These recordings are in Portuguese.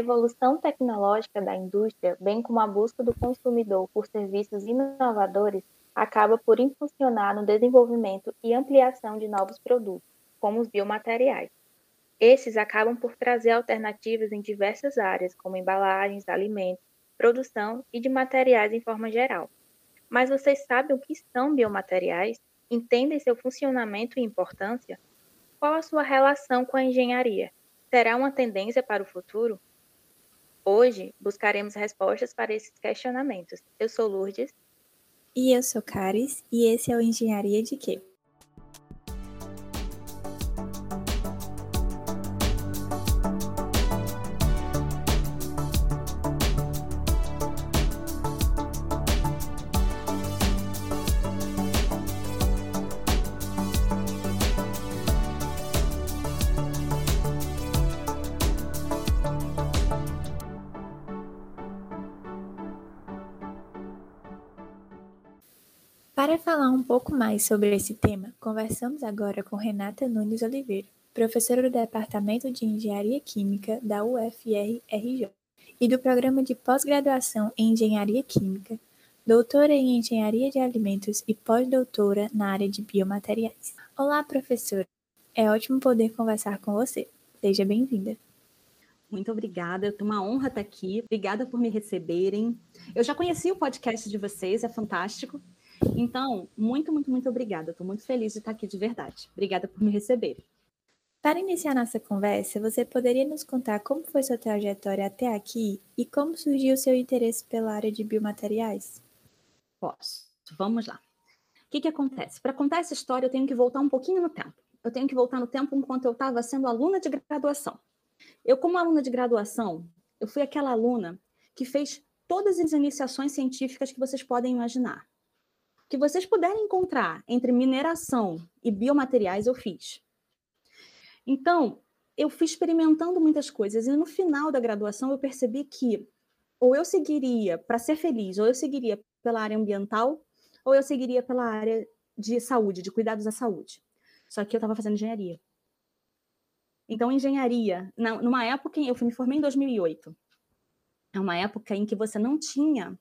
evolução tecnológica da indústria, bem como a busca do consumidor por serviços inovadores, acaba por impulsionar no desenvolvimento e ampliação de novos produtos, como os biomateriais. Esses acabam por trazer alternativas em diversas áreas, como embalagens, alimentos, produção e de materiais em forma geral. Mas vocês sabem o que são biomateriais? Entendem seu funcionamento e importância? Qual a sua relação com a engenharia? Será uma tendência para o futuro? Hoje buscaremos respostas para esses questionamentos. Eu sou Lourdes. E eu sou Caris, e esse é o Engenharia de Quê? Para falar um pouco mais sobre esse tema, conversamos agora com Renata Nunes Oliveira, professora do Departamento de Engenharia Química da UFR-RJ e do Programa de Pós-Graduação em Engenharia Química, doutora em Engenharia de Alimentos e pós-doutora na área de biomateriais. Olá, professora! É ótimo poder conversar com você. Seja bem-vinda. Muito obrigada, é uma honra estar aqui. Obrigada por me receberem. Eu já conheci o podcast de vocês, é fantástico. Então, muito, muito, muito obrigada. Estou muito feliz de estar aqui de verdade. Obrigada por me receber. Para iniciar nossa conversa, você poderia nos contar como foi sua trajetória até aqui e como surgiu o seu interesse pela área de biomateriais? Posso. Vamos lá. O que, que acontece? Para contar essa história, eu tenho que voltar um pouquinho no tempo. Eu tenho que voltar no tempo enquanto eu estava sendo aluna de graduação. Eu, como aluna de graduação, eu fui aquela aluna que fez todas as iniciações científicas que vocês podem imaginar que vocês puderem encontrar entre mineração e biomateriais, eu fiz. Então, eu fui experimentando muitas coisas e no final da graduação eu percebi que ou eu seguiria para ser feliz, ou eu seguiria pela área ambiental, ou eu seguiria pela área de saúde, de cuidados da saúde. Só que eu estava fazendo engenharia. Então, engenharia, numa época, eu me formei em 2008. É uma época em que você não tinha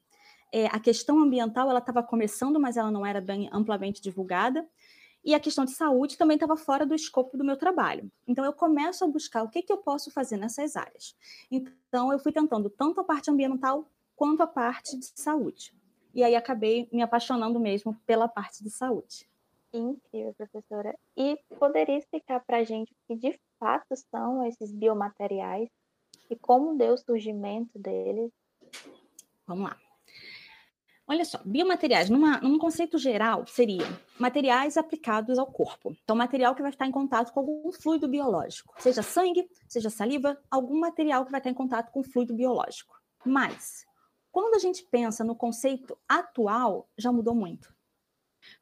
é, a questão ambiental ela estava começando, mas ela não era bem amplamente divulgada. E a questão de saúde também estava fora do escopo do meu trabalho. Então, eu começo a buscar o que, que eu posso fazer nessas áreas. Então, eu fui tentando tanto a parte ambiental quanto a parte de saúde. E aí acabei me apaixonando mesmo pela parte de saúde. Incrível, professora. E poderia explicar para a gente o que de fato são esses biomateriais e como deu o surgimento deles? Vamos lá. Olha só, biomateriais, numa, num conceito geral, seria materiais aplicados ao corpo. Então, material que vai estar em contato com algum fluido biológico, seja sangue, seja saliva, algum material que vai estar em contato com fluido biológico. Mas, quando a gente pensa no conceito atual, já mudou muito.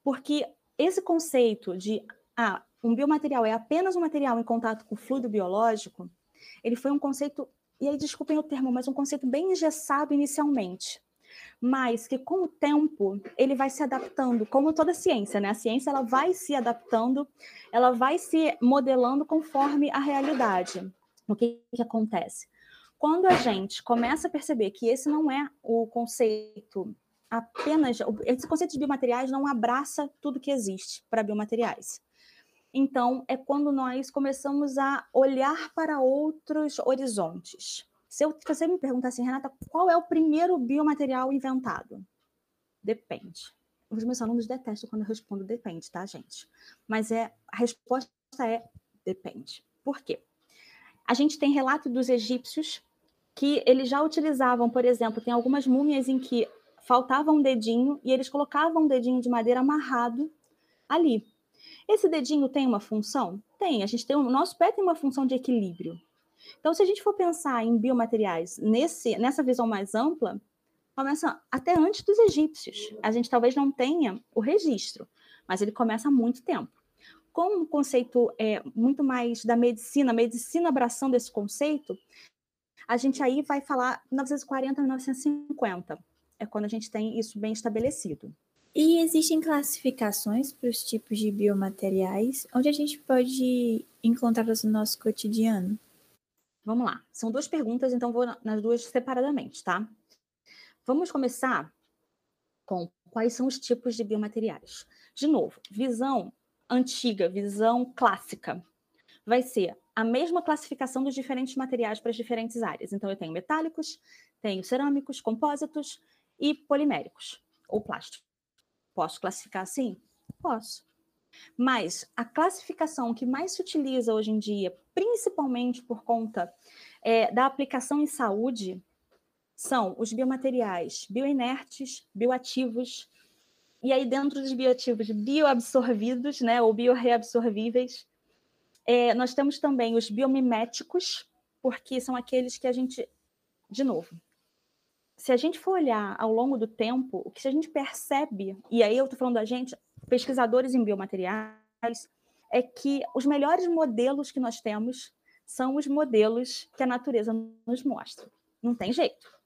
Porque esse conceito de ah, um biomaterial é apenas um material em contato com fluido biológico, ele foi um conceito, e aí desculpem o termo, mas um conceito bem engessado inicialmente mas que com o tempo ele vai se adaptando, como toda ciência, né? A ciência ela vai se adaptando, ela vai se modelando conforme a realidade. O que, que acontece? Quando a gente começa a perceber que esse não é o conceito apenas, esse conceito de biomateriais não abraça tudo que existe para biomateriais. Então, é quando nós começamos a olhar para outros horizontes. Se, eu, se você me perguntar assim, Renata, qual é o primeiro biomaterial inventado? Depende. Os meus alunos detestam quando eu respondo depende, tá, gente? Mas é a resposta é depende. Por quê? A gente tem relato dos egípcios que eles já utilizavam, por exemplo, tem algumas múmias em que faltava um dedinho e eles colocavam um dedinho de madeira amarrado ali. Esse dedinho tem uma função? Tem. A gente tem o nosso pé tem uma função de equilíbrio. Então, se a gente for pensar em biomateriais nesse, nessa visão mais ampla, começa até antes dos egípcios. A gente talvez não tenha o registro, mas ele começa há muito tempo. Como o conceito é muito mais da medicina, a medicina abraçando esse conceito, a gente aí vai falar 1940 1950. É quando a gente tem isso bem estabelecido. E existem classificações para os tipos de biomateriais, onde a gente pode encontrá-los no nosso cotidiano? Vamos lá. São duas perguntas, então vou nas duas separadamente, tá? Vamos começar com quais são os tipos de biomateriais. De novo, visão antiga, visão clássica, vai ser a mesma classificação dos diferentes materiais para as diferentes áreas. Então, eu tenho metálicos, tenho cerâmicos, compósitos e poliméricos, ou plástico. Posso classificar assim? Posso. Mas a classificação que mais se utiliza hoje em dia, principalmente por conta é, da aplicação em saúde, são os biomateriais bioinertes, bioativos, e aí dentro dos bioativos bioabsorvidos, né, ou bioreabsorvíveis, é, nós temos também os biomiméticos, porque são aqueles que a gente, de novo, se a gente for olhar ao longo do tempo, o que a gente percebe, e aí eu estou falando da gente, pesquisadores em biomateriais, é que os melhores modelos que nós temos são os modelos que a natureza nos mostra. Não tem jeito.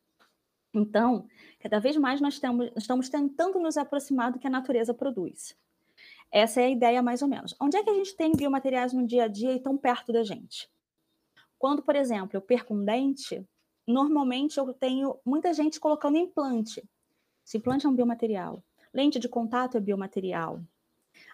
Então, cada vez mais nós temos, estamos tentando nos aproximar do que a natureza produz. Essa é a ideia, mais ou menos. Onde é que a gente tem biomateriais no dia a dia e tão perto da gente? Quando, por exemplo, eu perco um dente, normalmente eu tenho muita gente colocando implante. Se implante é um biomaterial. Lente de contato é biomaterial.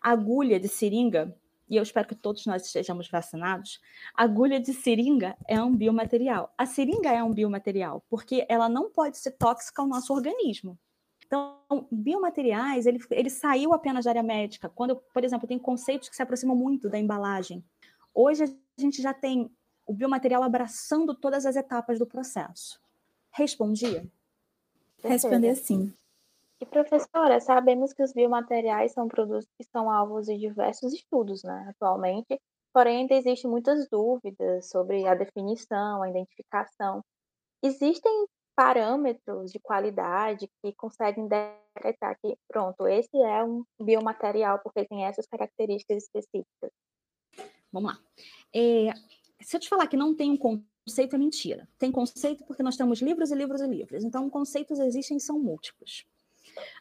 Agulha de seringa, e eu espero que todos nós estejamos vacinados, agulha de seringa é um biomaterial. A seringa é um biomaterial, porque ela não pode ser tóxica ao nosso organismo. Então, biomateriais, ele, ele saiu apenas da área médica. Quando, por exemplo, tem conceitos que se aproximam muito da embalagem. Hoje a gente já tem o biomaterial abraçando todas as etapas do processo. Respondia? Responder sim. E professora, sabemos que os biomateriais são produtos que são alvos de diversos estudos, né, atualmente, porém ainda existem muitas dúvidas sobre a definição, a identificação. Existem parâmetros de qualidade que conseguem decretar que, pronto, esse é um biomaterial porque tem essas características específicas. Vamos lá. É, se eu te falar que não tem um conceito, é mentira. Tem conceito porque nós temos livros e livros e livros. Então, conceitos existem e são múltiplos.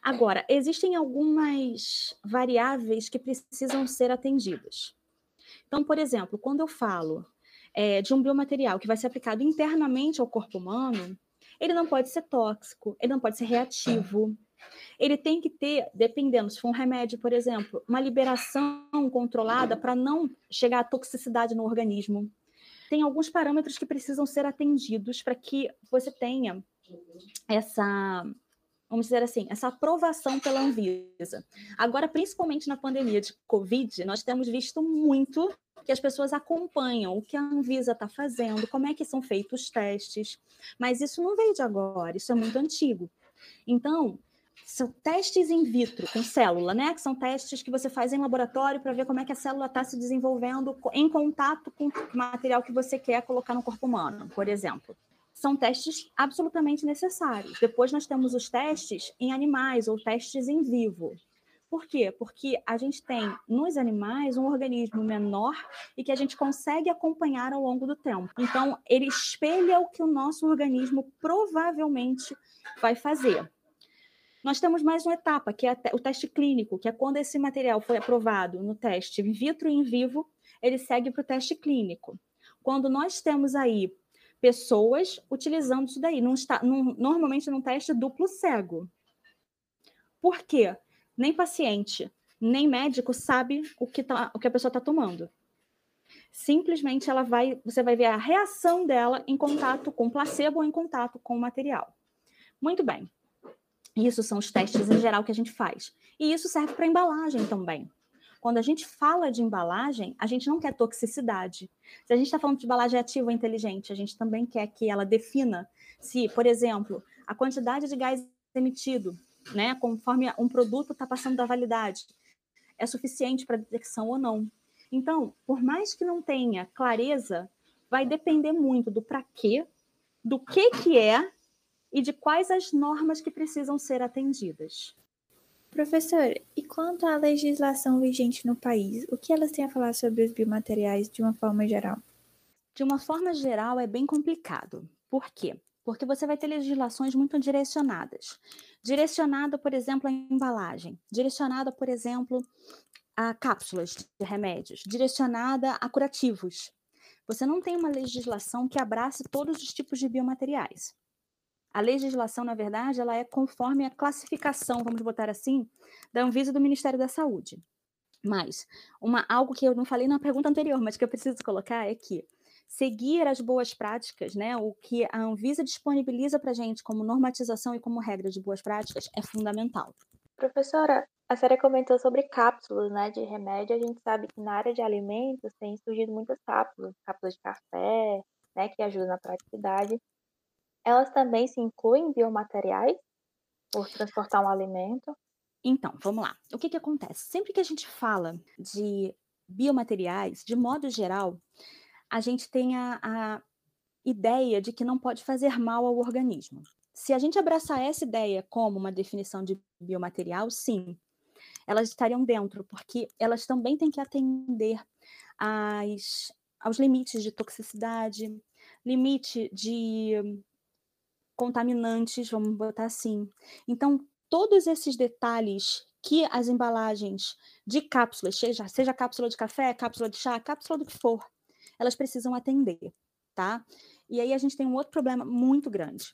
Agora, existem algumas variáveis que precisam ser atendidas. Então, por exemplo, quando eu falo é, de um biomaterial que vai ser aplicado internamente ao corpo humano, ele não pode ser tóxico, ele não pode ser reativo. Ele tem que ter, dependendo, se for um remédio, por exemplo, uma liberação controlada para não chegar à toxicidade no organismo. Tem alguns parâmetros que precisam ser atendidos para que você tenha essa vamos dizer assim, essa aprovação pela Anvisa. Agora, principalmente na pandemia de Covid, nós temos visto muito que as pessoas acompanham o que a Anvisa está fazendo, como é que são feitos os testes, mas isso não veio de agora, isso é muito antigo. Então, são testes in vitro com célula, né? Que são testes que você faz em laboratório para ver como é que a célula está se desenvolvendo em contato com o material que você quer colocar no corpo humano, por exemplo são testes absolutamente necessários. Depois nós temos os testes em animais ou testes em vivo. Por quê? Porque a gente tem nos animais um organismo menor e que a gente consegue acompanhar ao longo do tempo. Então, ele espelha o que o nosso organismo provavelmente vai fazer. Nós temos mais uma etapa, que é o teste clínico, que é quando esse material foi aprovado no teste in vitro e in vivo, ele segue para o teste clínico. Quando nós temos aí pessoas utilizando isso daí. Num, num, normalmente num teste duplo cego. Por quê? Nem paciente, nem médico sabe o que, tá, o que a pessoa está tomando. Simplesmente ela vai, você vai ver a reação dela em contato com placebo ou em contato com o material. Muito bem. Isso são os testes em geral que a gente faz. E isso serve para embalagem também. Quando a gente fala de embalagem, a gente não quer toxicidade. Se a gente está falando de embalagem ativa inteligente, a gente também quer que ela defina se, por exemplo, a quantidade de gás emitido, né, conforme um produto está passando da validade, é suficiente para detecção ou não. Então, por mais que não tenha clareza, vai depender muito do para quê, do que que é e de quais as normas que precisam ser atendidas. Professor, e quanto à legislação vigente no país, o que elas têm a falar sobre os biomateriais de uma forma geral? De uma forma geral, é bem complicado. Por quê? Porque você vai ter legislações muito direcionadas. Direcionada, por exemplo, à embalagem, direcionada, por exemplo, a cápsulas de remédios, direcionada a curativos. você não tem uma legislação que abrace todos os tipos de biomateriais. A legislação, na verdade, ela é conforme a classificação, vamos botar assim, da Anvisa do Ministério da Saúde. Mas uma, algo que eu não falei na pergunta anterior, mas que eu preciso colocar é que seguir as boas práticas, né, o que a Anvisa disponibiliza para gente como normatização e como regra de boas práticas é fundamental. Professora, a senhora comentou sobre cápsulas né, de remédio. A gente sabe que na área de alimentos tem surgido muitas cápsulas, cápsulas de café, né, que ajudam na praticidade. Elas também se incluem em biomateriais por transportar um alimento? Então, vamos lá. O que, que acontece? Sempre que a gente fala de biomateriais, de modo geral, a gente tem a, a ideia de que não pode fazer mal ao organismo. Se a gente abraçar essa ideia como uma definição de biomaterial, sim, elas estariam dentro, porque elas também têm que atender às, aos limites de toxicidade, limite de contaminantes, vamos botar assim. Então, todos esses detalhes que as embalagens de cápsulas, seja, seja cápsula de café, cápsula de chá, cápsula do que for, elas precisam atender, tá? E aí a gente tem um outro problema muito grande.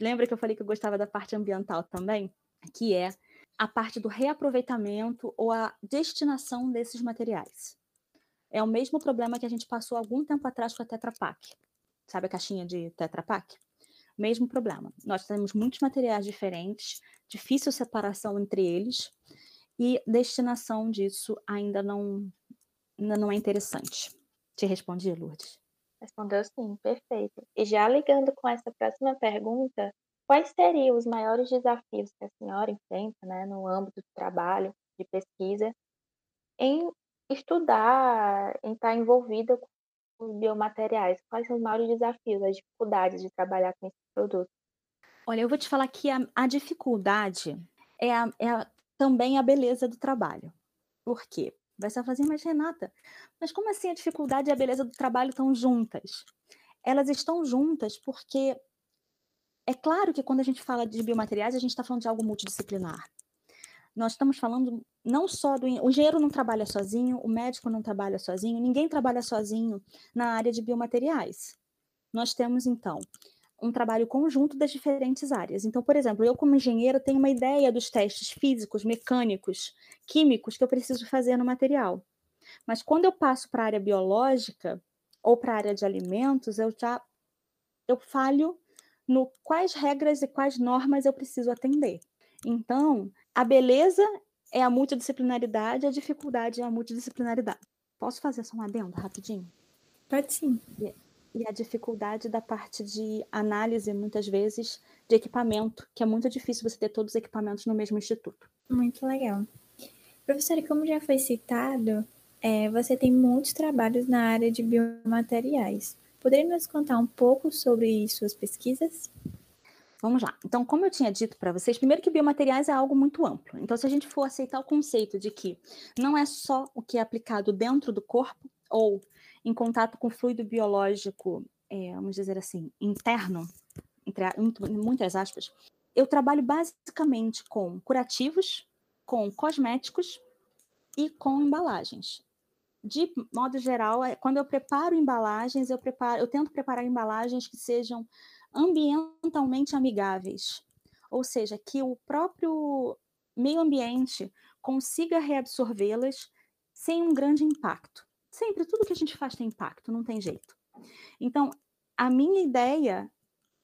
Lembra que eu falei que eu gostava da parte ambiental também? Que é a parte do reaproveitamento ou a destinação desses materiais. É o mesmo problema que a gente passou algum tempo atrás com a Tetra Pak. Sabe a caixinha de Tetra Pak? Mesmo problema. Nós temos muitos materiais diferentes, difícil separação entre eles, e destinação disso ainda não, ainda não é interessante. Te respondi, Lourdes? Respondeu sim, perfeito. E já ligando com essa próxima pergunta, quais seriam os maiores desafios que a senhora enfrenta né, no âmbito do trabalho, de pesquisa, em estudar, em estar envolvida com os biomateriais? Quais são os maiores desafios, as dificuldades de trabalhar com esses produtos? Olha, eu vou te falar que a, a dificuldade é, a, é a, também a beleza do trabalho. Por quê? Vai ser fazer, mas Renata, mas como assim a dificuldade e a beleza do trabalho estão juntas? Elas estão juntas porque é claro que quando a gente fala de biomateriais, a gente está falando de algo multidisciplinar. Nós estamos falando não só do. O engenheiro não trabalha sozinho, o médico não trabalha sozinho, ninguém trabalha sozinho na área de biomateriais. Nós temos, então, um trabalho conjunto das diferentes áreas. Então, por exemplo, eu, como engenheiro, tenho uma ideia dos testes físicos, mecânicos, químicos que eu preciso fazer no material. Mas quando eu passo para a área biológica ou para a área de alimentos, eu já eu falho no quais regras e quais normas eu preciso atender. Então, a beleza é a multidisciplinaridade, a dificuldade é a multidisciplinaridade. Posso fazer só um adendo rapidinho? Pode sim e a dificuldade da parte de análise, muitas vezes, de equipamento, que é muito difícil você ter todos os equipamentos no mesmo instituto. Muito legal. Professora, como já foi citado, é, você tem muitos trabalhos na área de biomateriais. Poderia nos contar um pouco sobre suas pesquisas? Vamos lá. Então, como eu tinha dito para vocês, primeiro que biomateriais é algo muito amplo. Então, se a gente for aceitar o conceito de que não é só o que é aplicado dentro do corpo ou em contato com fluido biológico, é, vamos dizer assim, interno, entre muitas aspas, eu trabalho basicamente com curativos, com cosméticos e com embalagens. De modo geral, é, quando eu preparo embalagens, eu preparo, eu tento preparar embalagens que sejam ambientalmente amigáveis, ou seja, que o próprio meio ambiente consiga reabsorvê-las sem um grande impacto. Sempre, tudo que a gente faz tem impacto, não tem jeito. Então, a minha ideia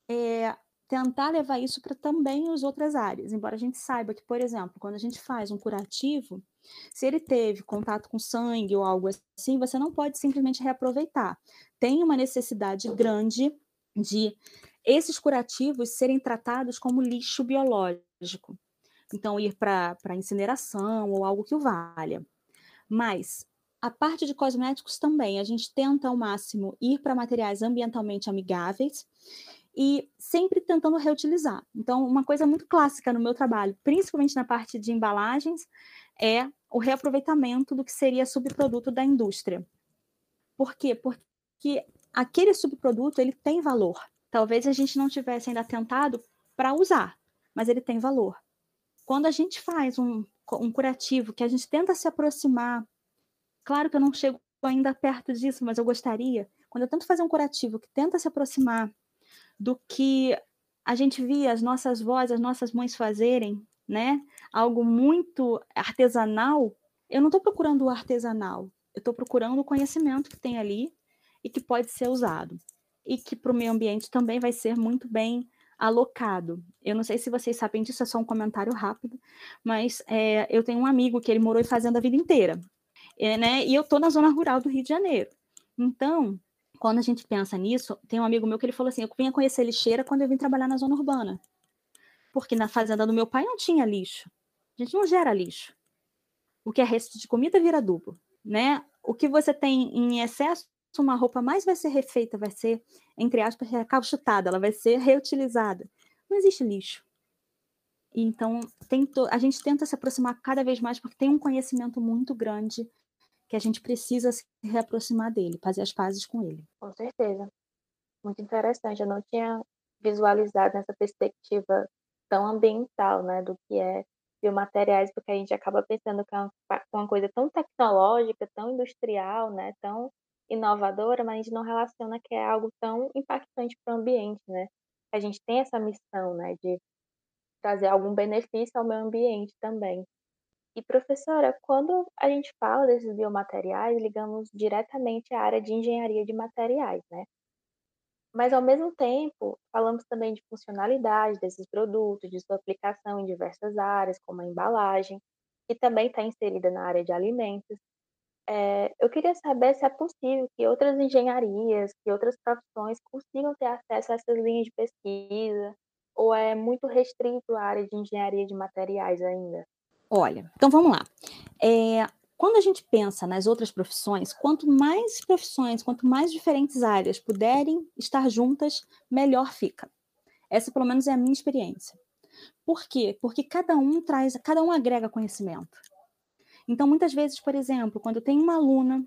é tentar levar isso para também as outras áreas, embora a gente saiba que, por exemplo, quando a gente faz um curativo, se ele teve contato com sangue ou algo assim, você não pode simplesmente reaproveitar. Tem uma necessidade grande de esses curativos serem tratados como lixo biológico. Então, ir para incineração ou algo que o valha. Mas a parte de cosméticos também, a gente tenta ao máximo ir para materiais ambientalmente amigáveis e sempre tentando reutilizar. Então, uma coisa muito clássica no meu trabalho, principalmente na parte de embalagens, é o reaproveitamento do que seria subproduto da indústria. Por quê? Porque aquele subproduto ele tem valor. Talvez a gente não tivesse ainda tentado para usar, mas ele tem valor. Quando a gente faz um, um curativo que a gente tenta se aproximar Claro que eu não chego ainda perto disso, mas eu gostaria. quando eu tento fazer um curativo que tenta se aproximar do que a gente via as nossas vozes, as nossas mães fazerem, né? Algo muito artesanal, eu não estou procurando o artesanal, eu estou procurando o conhecimento que tem ali e que pode ser usado. E que para o meio ambiente também vai ser muito bem alocado. Eu não sei se vocês sabem disso, é só um comentário rápido, mas é, eu tenho um amigo que ele morou em fazenda a vida inteira, é, né? E eu estou na zona rural do Rio de Janeiro. Então, quando a gente pensa nisso, tem um amigo meu que ele falou assim: eu vinha conhecer lixeira quando eu vim trabalhar na zona urbana. Porque na fazenda do meu pai não tinha lixo. A gente não gera lixo. O que é resto de comida vira adubo, né? O que você tem em excesso, uma roupa mais vai ser refeita, vai ser, entre aspas, recalchutada, ela vai ser reutilizada. Não existe lixo. Então, tento, a gente tenta se aproximar cada vez mais porque tem um conhecimento muito grande que a gente precisa se reaproximar dele, fazer as pazes com ele. Com certeza. Muito interessante. Eu não tinha visualizado nessa perspectiva tão ambiental, né, do que é biomateriais, porque a gente acaba pensando que é uma, uma coisa tão tecnológica, tão industrial, né, tão inovadora, mas a gente não relaciona que é algo tão impactante para o ambiente, né? A gente tem essa missão, né, de trazer algum benefício ao meio ambiente também. E professora, quando a gente fala desses biomateriais, ligamos diretamente à área de engenharia de materiais, né? Mas ao mesmo tempo, falamos também de funcionalidade desses produtos, de sua aplicação em diversas áreas, como a embalagem, que também está inserida na área de alimentos. É, eu queria saber se é possível que outras engenharias, que outras profissões consigam ter acesso a essas linhas de pesquisa, ou é muito restrito à área de engenharia de materiais ainda? Olha, então vamos lá. É, quando a gente pensa nas outras profissões, quanto mais profissões, quanto mais diferentes áreas puderem estar juntas, melhor fica. Essa, pelo menos, é a minha experiência. Por quê? Porque cada um traz, cada um agrega conhecimento. Então, muitas vezes, por exemplo, quando eu tenho uma aluna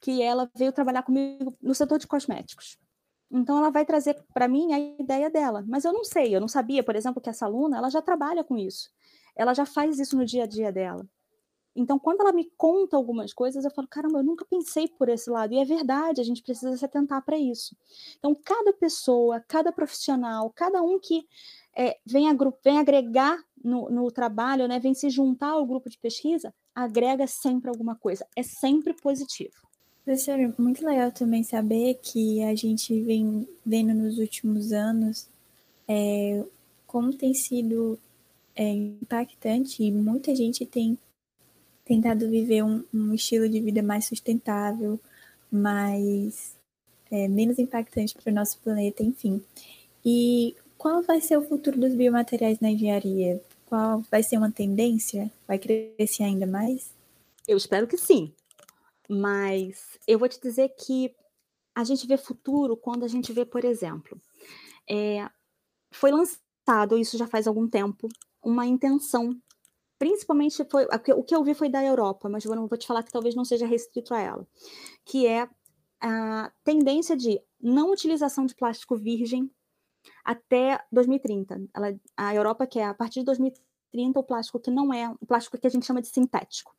que ela veio trabalhar comigo no setor de cosméticos, então ela vai trazer para mim a ideia dela, mas eu não sei, eu não sabia, por exemplo, que essa aluna ela já trabalha com isso ela já faz isso no dia a dia dela. Então, quando ela me conta algumas coisas, eu falo, caramba, eu nunca pensei por esse lado. E é verdade, a gente precisa se atentar para isso. Então, cada pessoa, cada profissional, cada um que é, vem, vem, agregar no, no, trabalho, né, vem se juntar ao grupo de pesquisa, agrega sempre alguma coisa. É sempre positivo. Professora, muito legal também saber que a gente vem vendo nos últimos anos é, como tem sido é impactante e muita gente tem tentado viver um, um estilo de vida mais sustentável, mais é, menos impactante para o nosso planeta, enfim. E qual vai ser o futuro dos biomateriais na engenharia? Qual vai ser uma tendência? Vai crescer ainda mais? Eu espero que sim. Mas eu vou te dizer que a gente vê futuro quando a gente vê, por exemplo, é, foi lançado, isso já faz algum tempo, uma intenção. Principalmente foi o que eu vi foi da Europa, mas eu não vou te falar que talvez não seja restrito a ela, que é a tendência de não utilização de plástico virgem até 2030. Ela, a Europa quer a partir de 2030 o plástico que não é o plástico que a gente chama de sintético.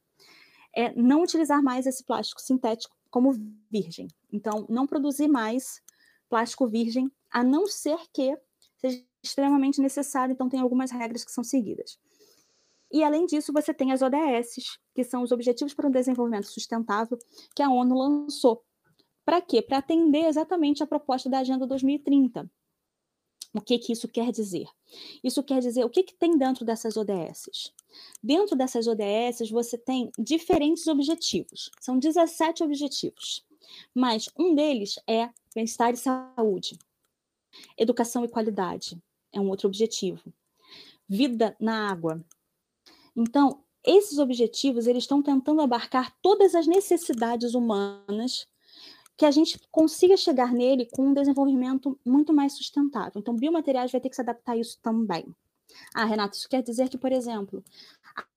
É não utilizar mais esse plástico sintético como virgem. Então, não produzir mais plástico virgem, a não ser que seja extremamente necessário, então tem algumas regras que são seguidas. E além disso, você tem as ODS, que são os Objetivos para o Desenvolvimento Sustentável, que a ONU lançou. Para quê? Para atender exatamente a proposta da Agenda 2030. O que, que isso quer dizer? Isso quer dizer o que, que tem dentro dessas ODS. Dentro dessas ODS, você tem diferentes objetivos. São 17 objetivos. Mas um deles é bem-estar e saúde, educação e qualidade, é um outro objetivo. Vida na água. Então, esses objetivos eles estão tentando abarcar todas as necessidades humanas que a gente consiga chegar nele com um desenvolvimento muito mais sustentável. Então, biomateriais vai ter que se adaptar a isso também. Ah, Renato, isso quer dizer que, por exemplo,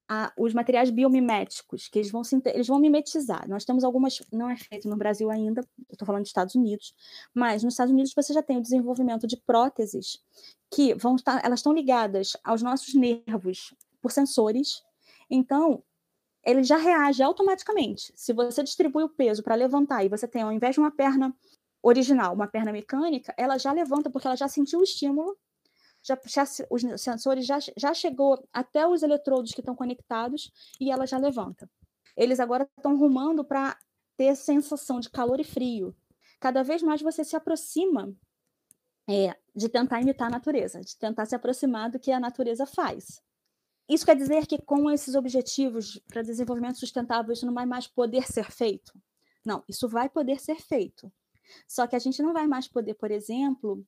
a, os materiais biomiméticos, que eles vão, se, eles vão mimetizar. Nós temos algumas, não é feito no Brasil ainda, estou falando dos Estados Unidos, mas nos Estados Unidos você já tem o desenvolvimento de próteses que vão estar, elas estão ligadas aos nossos nervos por sensores, então ele já reage automaticamente. Se você distribui o peso para levantar e você tem, ao invés de uma perna original, uma perna mecânica, ela já levanta porque ela já sentiu o estímulo, já, já, os sensores já, já chegou até os eletrodos que estão conectados e ela já levanta. Eles agora estão rumando para ter sensação de calor e frio. Cada vez mais você se aproxima é, de tentar imitar a natureza, de tentar se aproximar do que a natureza faz. Isso quer dizer que com esses objetivos para desenvolvimento sustentável isso não vai mais poder ser feito? Não, isso vai poder ser feito. Só que a gente não vai mais poder, por exemplo,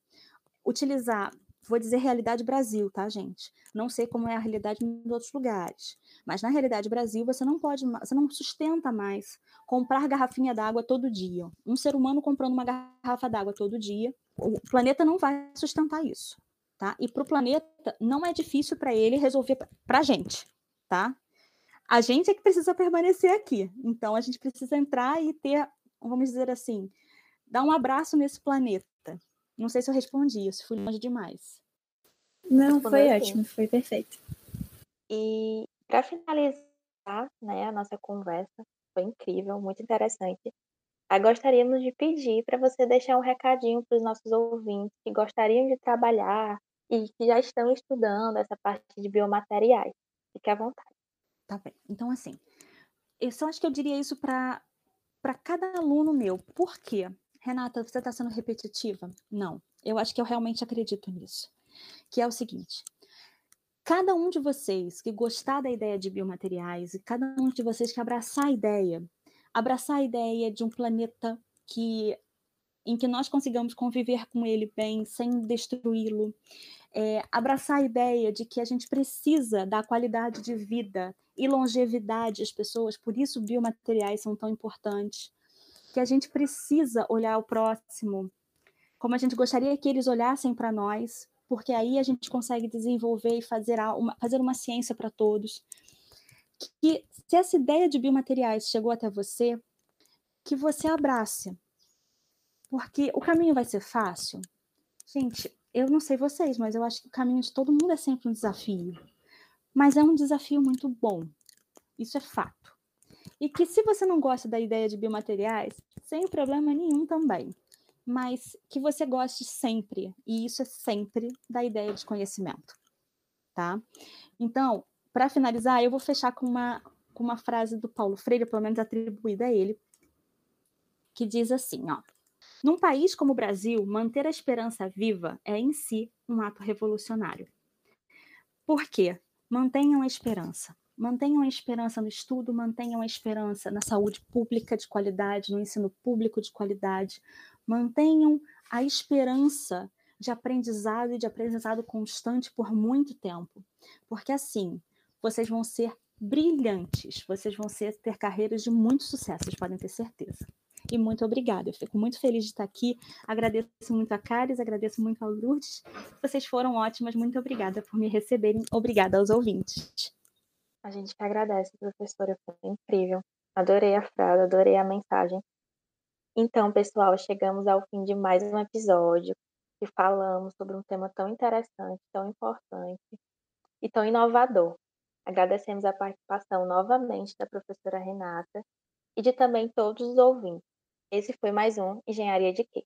utilizar, vou dizer realidade Brasil, tá, gente? Não sei como é a realidade em outros lugares, mas na realidade Brasil você não pode, você não sustenta mais comprar garrafinha d'água todo dia. Um ser humano comprando uma garrafa d'água todo dia, o planeta não vai sustentar isso, tá? E para o planeta não é difícil para ele resolver para a gente, tá? A gente é que precisa permanecer aqui. Então a gente precisa entrar e ter, vamos dizer assim, dar um abraço nesse planeta. Não sei se eu respondi, se fui longe demais. Não, foi assim. ótimo, foi perfeito. E para finalizar, né, a nossa conversa, foi incrível, muito interessante. Aí gostaríamos de pedir para você deixar um recadinho para os nossos ouvintes que gostariam de trabalhar e que já estão estudando essa parte de biomateriais. Fique à vontade. Tá bem. Então, assim, eu só acho que eu diria isso para cada aluno meu. Por quê? Renata, você está sendo repetitiva? Não. Eu acho que eu realmente acredito nisso. Que é o seguinte: cada um de vocês que gostar da ideia de biomateriais e cada um de vocês que abraçar a ideia, abraçar a ideia de um planeta que em que nós consigamos conviver com ele bem, sem destruí-lo, é, abraçar a ideia de que a gente precisa dar qualidade de vida e longevidade às pessoas, por isso biomateriais são tão importantes, que a gente precisa olhar o próximo como a gente gostaria que eles olhassem para nós, porque aí a gente consegue desenvolver e fazer uma, fazer uma ciência para todos. Que se essa ideia de biomateriais chegou até você, que você abrace. Porque o caminho vai ser fácil. Gente, eu não sei vocês, mas eu acho que o caminho de todo mundo é sempre um desafio. Mas é um desafio muito bom. Isso é fato. E que se você não gosta da ideia de biomateriais, sem problema nenhum também. Mas que você goste sempre, e isso é sempre da ideia de conhecimento, tá? Então, para finalizar, eu vou fechar com uma, com uma frase do Paulo Freire, pelo menos atribuída a ele, que diz assim, ó: num país como o Brasil, manter a esperança viva é em si um ato revolucionário. Por quê? Mantenham a esperança. Mantenham a esperança no estudo, mantenham a esperança na saúde pública de qualidade, no ensino público de qualidade. Mantenham a esperança de aprendizado e de aprendizado constante por muito tempo. Porque assim, vocês vão ser brilhantes, vocês vão ser, ter carreiras de muito sucesso, vocês podem ter certeza e muito obrigada. Eu fico muito feliz de estar aqui. Agradeço muito a Caris, agradeço muito ao Lourdes. Vocês foram ótimas. Muito obrigada por me receberem. Obrigada aos ouvintes. A gente que agradece, professora. Foi incrível. Adorei a frase, adorei a mensagem. Então, pessoal, chegamos ao fim de mais um episódio que falamos sobre um tema tão interessante, tão importante e tão inovador. Agradecemos a participação novamente da professora Renata e de também todos os ouvintes. Esse foi mais um Engenharia de Quê?